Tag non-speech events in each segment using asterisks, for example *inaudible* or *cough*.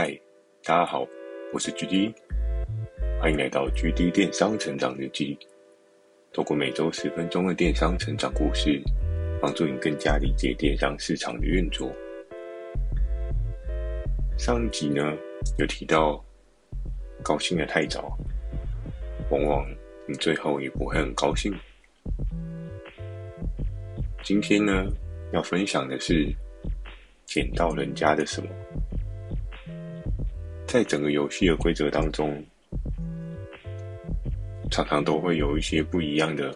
嗨，大家好，我是 GD，欢迎来到 GD 电商成长日记。透过每周十分钟的电商成长故事，帮助你更加理解电商市场的运作。上一集呢，有提到高兴得太早，往往你最后也不会很高兴。今天呢，要分享的是捡到人家的什么。在整个游戏的规则当中，常常都会有一些不一样的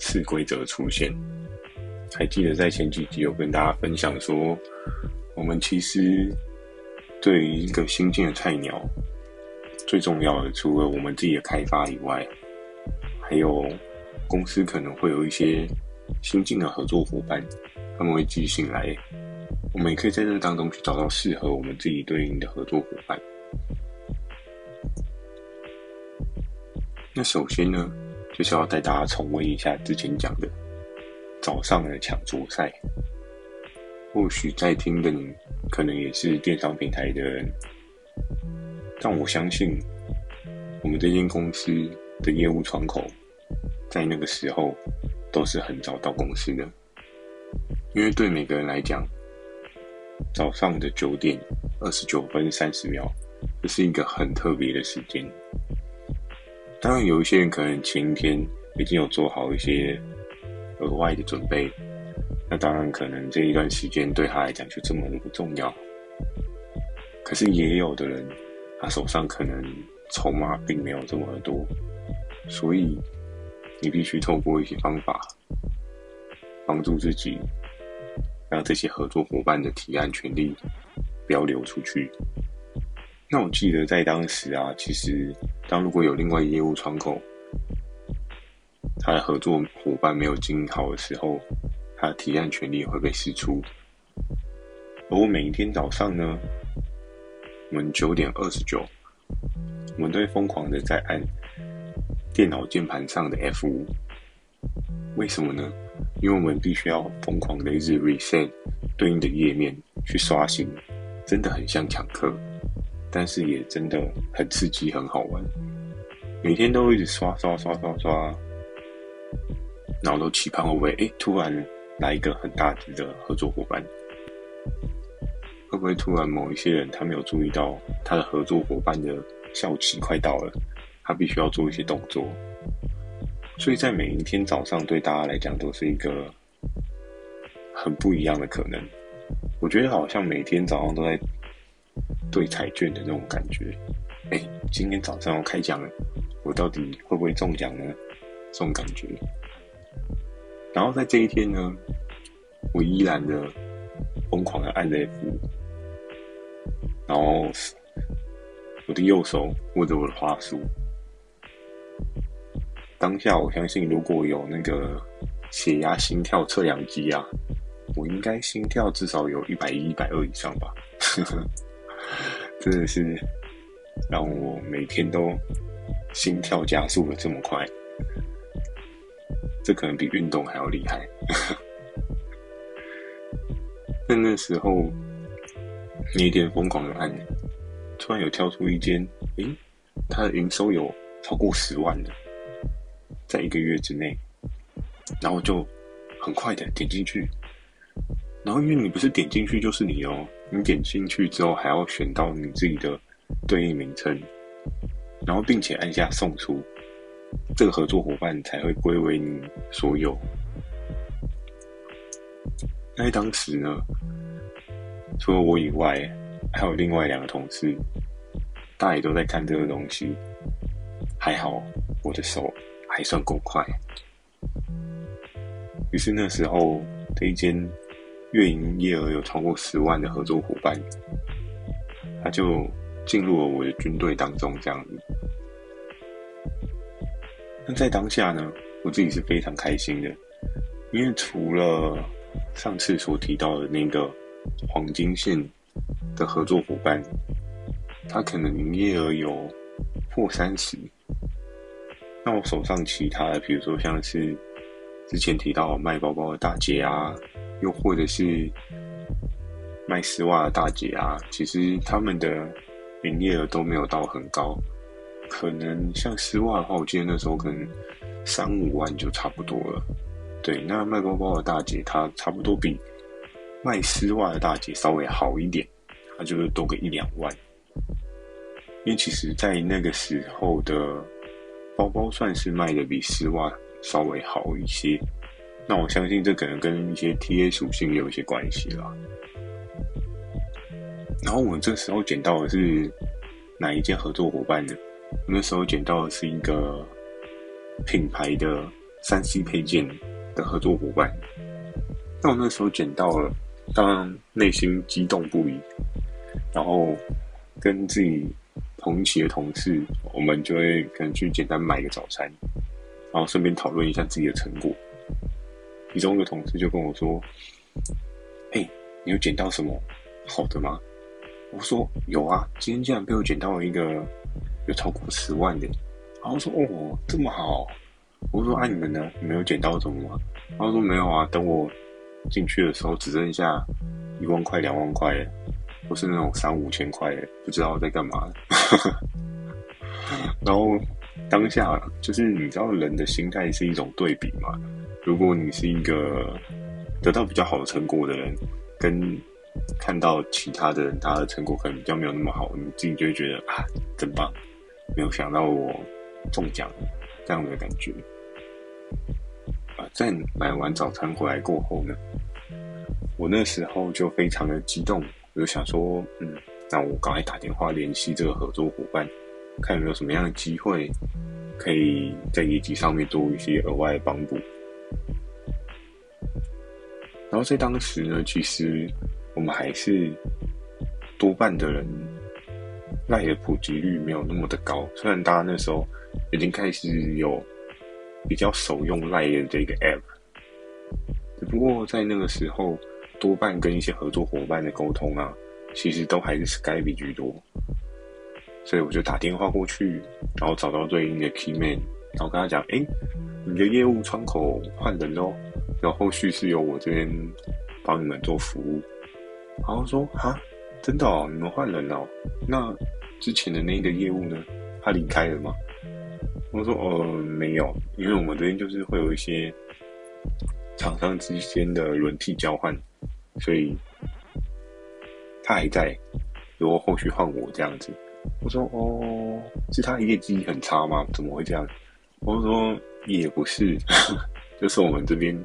次规则出现。还记得在前几集有跟大家分享说，我们其实对于一个新进的菜鸟，最重要的除了我们自己的开发以外，还有公司可能会有一些新进的合作伙伴，他们会寄信来，我们也可以在这当中去找到适合我们自己对应的合作伙伴。那首先呢，就是要带大家重温一下之前讲的早上的抢桌赛。或许在听的你，可能也是电商平台的人，但我相信，我们这间公司的业务窗口，在那个时候都是很早到公司的，因为对每个人来讲，早上的九点二十九分三十秒，这是一个很特别的时间。当然，有一些人可能前一天已经有做好一些额外的准备，那当然可能这一段时间对他来讲就这么的不重要。可是也有的人，他手上可能筹码并没有这么多，所以你必须透过一些方法帮助自己，让这些合作伙伴的提案权利不要流出去。那我记得在当时啊，其实当如果有另外一业务窗口，他的合作伙伴没有经营好的时候，他的提案权利会被释出。而我每一天早上呢，我们九点二十九，我们都会疯狂的在按电脑键盘上的 F5。为什么呢？因为我们必须要疯狂的一直 reset 对应的页面去刷新，真的很像抢课。但是也真的很刺激，很好玩。每天都一直刷刷刷刷刷，然后都期盼会不会哎，突然来一个很大只的合作伙伴？会不会突然某一些人他没有注意到他的合作伙伴的效期快到了，他必须要做一些动作。所以在每一天早上，对大家来讲都是一个很不一样的可能。我觉得好像每天早上都在。对彩券的那种感觉，哎，今天早上要开奖了，我到底会不会中奖呢？这种感觉。然后在这一天呢，我依然的疯狂的按着 F，然后我的右手握着我的花束。当下我相信，如果有那个血压、心跳测量机啊，我应该心跳至少有一百一、一百二以上吧。*laughs* 真的是让我每天都心跳加速的这么快，这可能比运动还要厉害。在 *laughs* 那时候，那一天疯狂的按，突然有跳出一间，诶，他的营收有超过十万的，在一个月之内，然后就很快的点进去。然后，因为你不是点进去就是你哦，你点进去之后还要选到你自己的对应名称，然后并且按下送出，这个合作伙伴才会归为你所有。在当时呢，除了我以外，还有另外两个同事，大家都在看这个东西。还好我的手还算够快，于是那时候这一间。月营业额有超过十万的合作伙伴，他就进入了我的军队当中，这样子。那在当下呢，我自己是非常开心的，因为除了上次所提到的那个黄金线的合作伙伴，他可能营业额有破三十，那我手上其他的，比如说像是之前提到卖包包的大姐啊。又或者是卖丝袜的大姐啊，其实他们的营业额都没有到很高，可能像丝袜的话，我记得那时候可能三五万就差不多了。对，那卖包包的大姐，她差不多比卖丝袜的大姐稍微好一点，她就是多个一两万。因为其实，在那个时候的包包算是卖的比丝袜稍微好一些。那我相信这可能跟一些 TA 属性也有一些关系啦。然后我这时候捡到的是哪一间合作伙伴呢？我那时候捡到的是一个品牌的三 C 配件的合作伙伴。那我那时候捡到了，当然内心激动不已。然后跟自己同期的同事，我们就会可能去简单买个早餐，然后顺便讨论一下自己的成果。其中一个同事就跟我说：“哎、你有捡到什么好的吗？”我说：“有啊，今天竟然被我捡到了一个有超过十万的。”然后说：“哦，这么好。”我说：“啊，你们呢？你们有捡到什么吗？”然后说：“没有啊，等我进去的时候只剩下一万块、两万块，不是那种三五千块，不知道在干嘛。”然后当下就是你知道，人的心态是一种对比嘛。如果你是一个得到比较好的成果的人，跟看到其他的人他的成果可能比较没有那么好，你自己就会觉得啊，真棒！没有想到我中奖这样的感觉。啊，在买完早餐回来过后呢，我那时候就非常的激动，我就想说，嗯，那我赶快打电话联系这个合作伙伴，看有没有什么样的机会，可以在业绩上面做一些额外的帮补。然后在当时呢，其实我们还是多半的人赖的普及率没有那么的高。虽然大家那时候已经开始有比较熟用赖的这个 app，只不过在那个时候，多半跟一些合作伙伴的沟通啊，其实都还是 Skype 居多。所以我就打电话过去，然后找到对应的 key man，然后跟他讲：“哎，你的业务窗口换人喽。”然后后续是由我这边帮你们做服务，然后说哈，真的哦，你们换人了哦？那之前的那个业务呢？他离开了吗？我说呃没有，因为我们这边就是会有一些厂商之间的轮替交换，所以他还在，如果后续换我这样子。我说哦，是他业绩很差吗？怎么会这样？我说也不是，*laughs* 就是我们这边。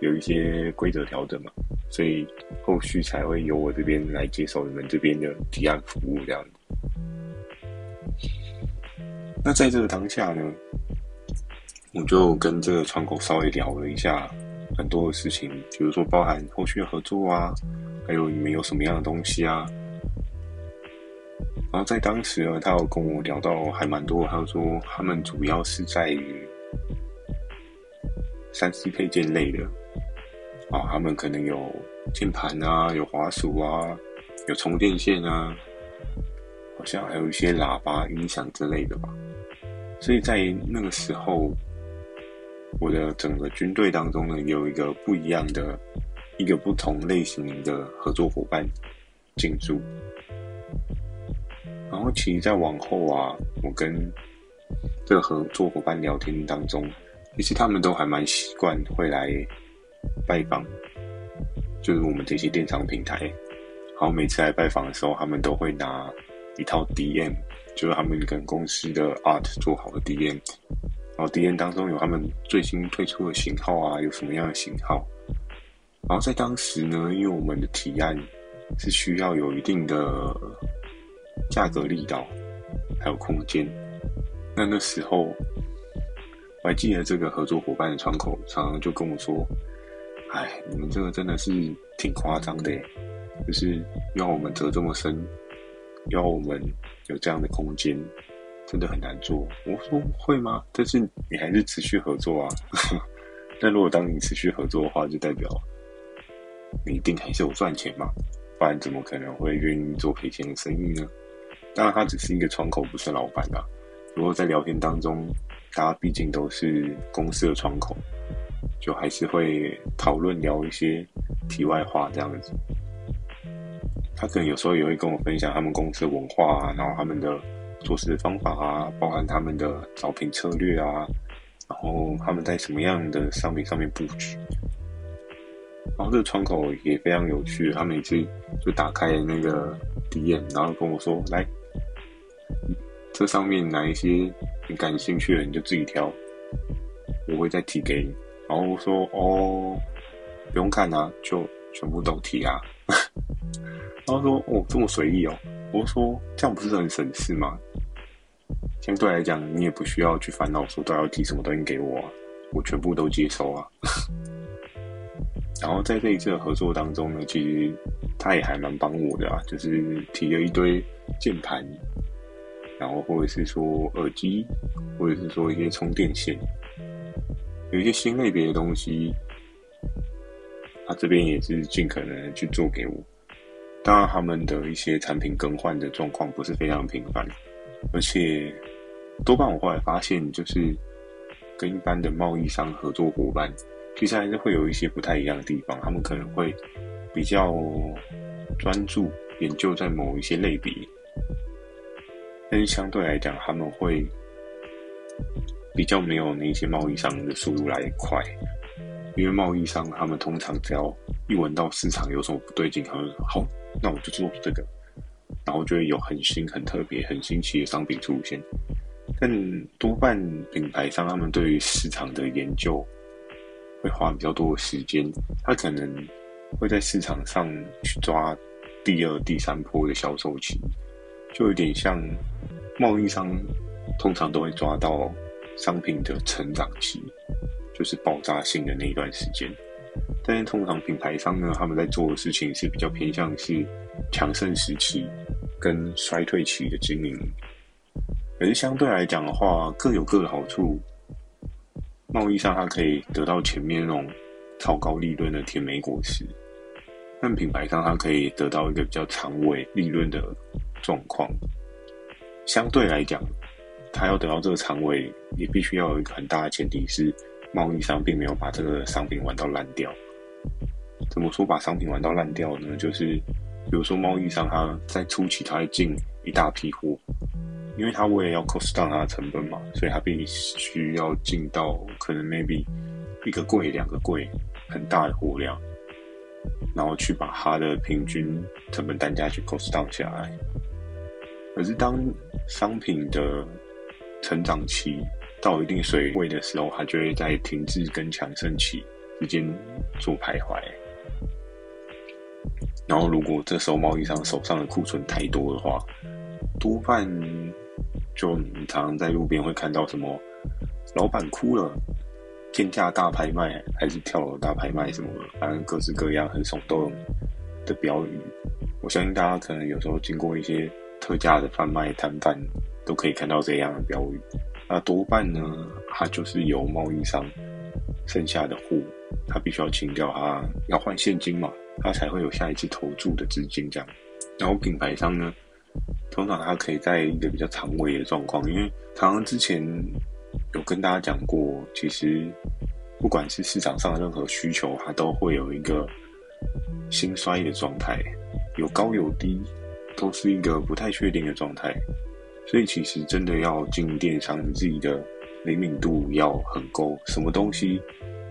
有一些规则调整嘛，所以后续才会由我这边来接手你们这边的提案服务这样子。那在这个当下呢，我就跟这个窗口稍微聊了一下很多的事情，比如说包含后续的合作啊，还有你们有什么样的东西啊。然后在当时呢，他有跟我聊到还蛮多，他说他们主要是在于三 C 配件类的。啊，他们可能有键盘啊，有滑鼠啊，有充电线啊，好像还有一些喇叭、音响之类的吧。所以在那个时候，我的整个军队当中呢，有一个不一样的、一个不同类型的合作伙伴进驻。然后，其实再往后啊，我跟这个合作伙伴聊天当中，其实他们都还蛮习惯会来。拜访，就是我们这些电商平台，然后每次来拜访的时候，他们都会拿一套 DM，就是他们跟公司的 art 做好的 DM，然后 DM 当中有他们最新推出的型号啊，有什么样的型号，然后在当时呢，因为我们的提案是需要有一定的价格力道，还有空间，那那时候我还记得这个合作伙伴的窗口常常就跟我说。哎，你们这个真的是挺夸张的，就是要我们折这么深，要我们有这样的空间，真的很难做。我说会吗？但是你还是持续合作啊。*laughs* 但如果当你持续合作的话，就代表你一定还是有赚钱嘛，不然怎么可能会愿意做赔钱的生意呢？当然，他只是一个窗口，不是老板啊。如果在聊天当中，大家毕竟都是公司的窗口。就还是会讨论聊一些题外话这样子，他可能有时候也会跟我分享他们公司的文化啊，然后他们的做事的方法啊，包含他们的招聘策略啊，然后他们在什么样的商品上面布局。然后这个窗口也非常有趣，他每次就打开那个 DM，然后跟我说：“来，这上面哪一些你感兴趣的，你就自己挑，我会再提给你。”然后说：“哦，不用看啊，就全部都提啊。”然后说：“哦，这么随意哦。”我说：“这样不是很省事吗？相对来讲，你也不需要去烦恼说都要提什么东西给我啊，我全部都接收啊。*laughs* ”然后在这一次的合作当中呢，其实他也还蛮帮我的啊，就是提了一堆键盘，然后或者是说耳机，或者是说一些充电线，有一些新类别的东西，他这边也是尽可能去做给我。当然，他们的一些产品更换的状况不是非常频繁，而且多半我后来发现，就是跟一般的贸易商合作伙伴，其实还是会有一些不太一样的地方。他们可能会比较专注研究在某一些类别，但是相对来讲，他们会比较没有那些贸易商的速度来得快，因为贸易商他们通常只要一闻到市场有什么不对劲，他们好。那我就做这个，然后就会有很新、很特别、很新奇的商品出现。但多半品牌商他们对于市场的研究会花比较多的时间，他可能会在市场上去抓第二、第三波的销售期，就有点像贸易商通常都会抓到商品的成长期，就是爆炸性的那一段时间。但是通常品牌商呢，他们在做的事情是比较偏向是强盛时期跟衰退期的经营。可是相对来讲的话，各有各的好处。贸易上它可以得到前面那种超高利润的甜美果实，但品牌商它可以得到一个比较长尾利润的状况。相对来讲，它要得到这个长尾，也必须要有一个很大的前提是，贸易商并没有把这个商品玩到烂掉。怎么说把商品玩到烂掉呢？就是比如说贸易商他在初期他会进一大批货，因为他为了要 cost down 他的成本嘛，所以他必须要进到可能 maybe 一个柜两个柜很大的货量，然后去把它的平均成本单价去 cost down 下来。可是当商品的成长期到一定水位的时候，它就会在停滞跟强盛期之间做徘徊。然后，如果这时候贸易商手上的库存太多的话，多半就你常常在路边会看到什么老板哭了、天价大拍卖，还是跳楼大拍卖什么，反正各式各样很耸动的标语。我相信大家可能有时候经过一些特价的贩卖摊贩，都可以看到这样的标语。那多半呢，它就是由贸易商剩下的货，他必须要清掉，他要换现金嘛。他才会有下一次投注的资金这样，然后品牌商呢，通常他可以在一个比较长尾的状况，因为常常之前有跟大家讲过，其实不管是市场上的任何需求，它都会有一个兴衰的状态，有高有低，都是一个不太确定的状态，所以其实真的要进电商，你自己的灵敏度要很够，什么东西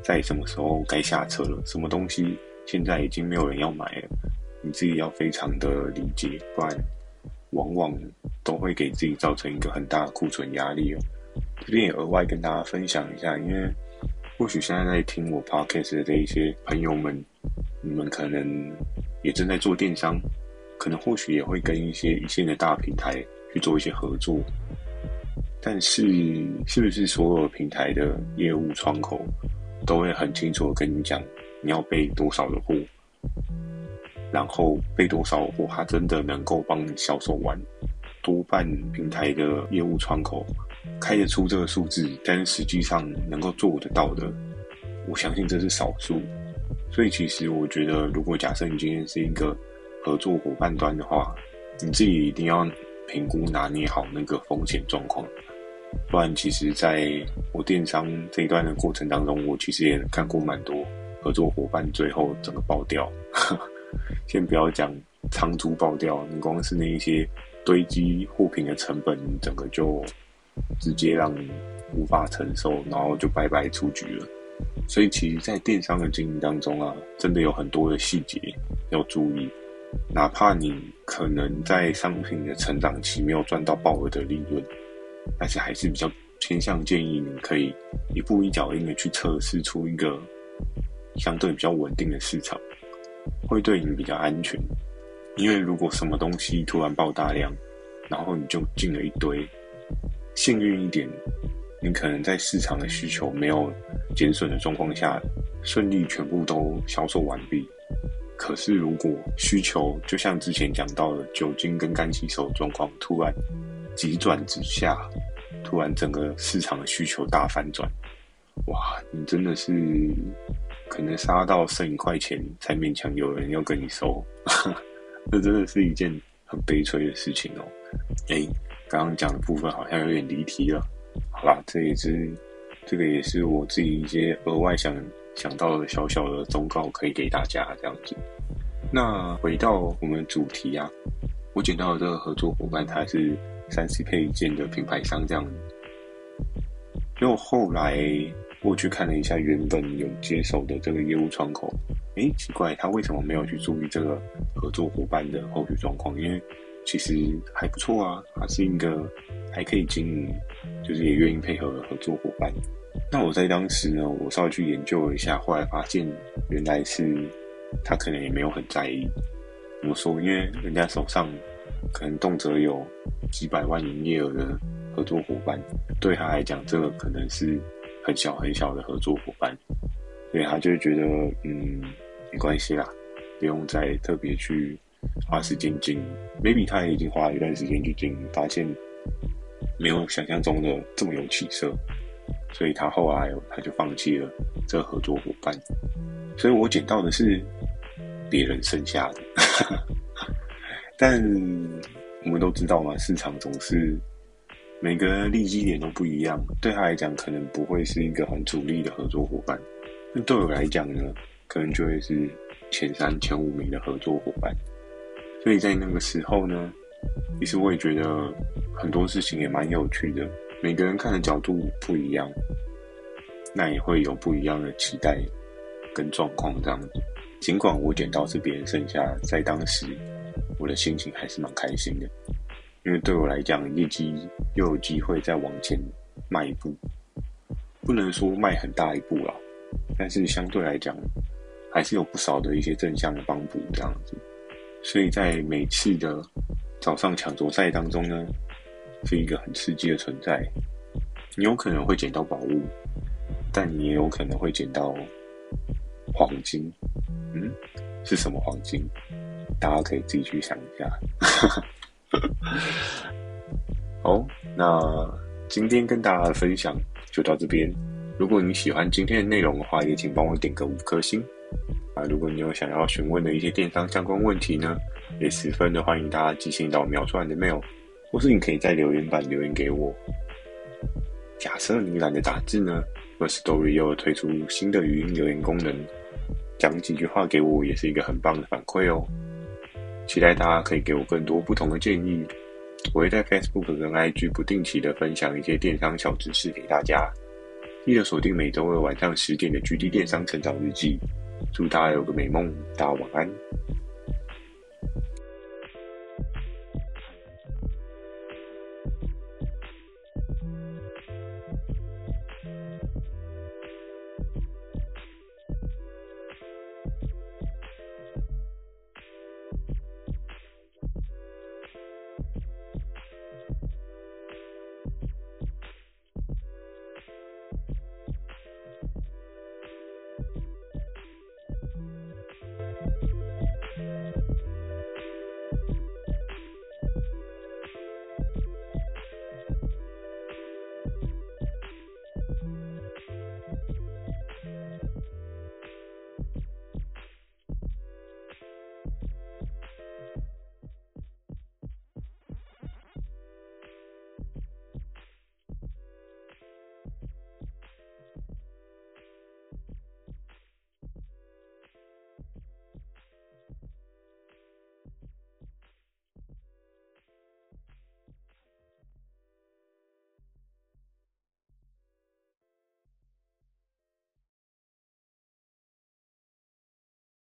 在什么时候该下车了，什么东西。现在已经没有人要买了，你自己要非常的理解，不然往往都会给自己造成一个很大的库存压力哦。这边也额外跟大家分享一下，因为或许现在在听我 podcast 的一些朋友们，你们可能也正在做电商，可能或许也会跟一些一线的大平台去做一些合作，但是是不是所有平台的业务窗口都会很清楚的跟你讲？你要备多少的货，然后备多少货，它真的能够帮你销售完？多半平台的业务窗口开得出这个数字，但实际上能够做得到的，我相信这是少数。所以其实我觉得，如果假设你今天是一个合作伙伴端的话，你自己一定要评估拿捏好那个风险状况，不然其实在我电商这一段的过程当中，我其实也看过蛮多。合作伙伴最后整个爆掉，*laughs* 先不要讲仓租爆掉，你光是那一些堆积货品的成本，整个就直接让你无法承受，然后就白白出局了。所以，其实，在电商的经营当中啊，真的有很多的细节要注意。哪怕你可能在商品的成长期没有赚到爆额的利润，但是还是比较偏向建议你可以一步一脚印的去测试出一个相对比较稳定的市场，会对你比较安全。因为如果什么东西突然爆大量，然后你就进了一堆，幸运一点，你可能在市场的需求没有减损的状况下，顺利全部都销售完毕。可是，如果需求就像之前讲到的酒精跟干洗手状况突然急转直下，突然整个市场的需求大反转，哇，你真的是可能杀到剩一块钱才勉强有人要跟你收，*laughs* 这真的是一件很悲催的事情哦。诶，刚刚讲的部分好像有点离题了。好啦，这也是这个也是我自己一些额外想。想到的小小的忠告，可以给大家这样子。那回到我们主题啊，我捡到的这个合作伙伴，他是三 C 配件的品牌商这样子。因为后来我去看了一下原本有接手的这个业务窗口，诶，奇怪，他为什么没有去注意这个合作伙伴的后续状况？因为其实还不错啊，他是一个还可以经营，就是也愿意配合的合作伙伴。那我在当时呢，我稍微去研究了一下，后来发现原来是他可能也没有很在意。怎么说？因为人家手上可能动辄有几百万营业额的合作伙伴，对他来讲，这个可能是很小很小的合作伙伴，所以他就觉得，嗯，没关系啦，不用再特别去花时间经营。maybe 他也已经花了一段时间去经营，发现没有想象中的这么有起色。所以他后来他就放弃了这合作伙伴，所以我捡到的是别人剩下的，*laughs* 但我们都知道嘛，市场总是每个利基点都不一样，对他来讲可能不会是一个很主力的合作伙伴，那对我来讲呢，可能就会是前三、前五名的合作伙伴，所以在那个时候呢，其实我也觉得很多事情也蛮有趣的。每个人看的角度不一样，那也会有不一样的期待跟状况这样子。尽管我捡到是别人剩下，在当时我的心情还是蛮开心的，因为对我来讲，业绩又有机会再往前迈一步。不能说迈很大一步啦，但是相对来讲，还是有不少的一些正向的帮助这样子。所以在每次的早上抢夺赛当中呢，是一个很刺激的存在，你有可能会捡到宝物，但你也有可能会捡到黄金。嗯，是什么黄金？大家可以自己去想一下。好，那今天跟大家的分享就到这边。如果你喜欢今天的内容的话，也请帮我点个五颗星。啊，如果你有想要询问的一些电商相关问题呢，也十分的欢迎大家寄信到描述栏的 mail。或是你可以在留言板留言给我。假设你懒得打字呢而 Story 又推出新的语音留言功能，讲几句话给我也是一个很棒的反馈哦。期待大家可以给我更多不同的建议。我会在 Facebook 跟 IG 不定期的分享一些电商小知识给大家。记得锁定每周二晚上十点的 GD 电商成长日记。祝大家有个美梦，大家晚安。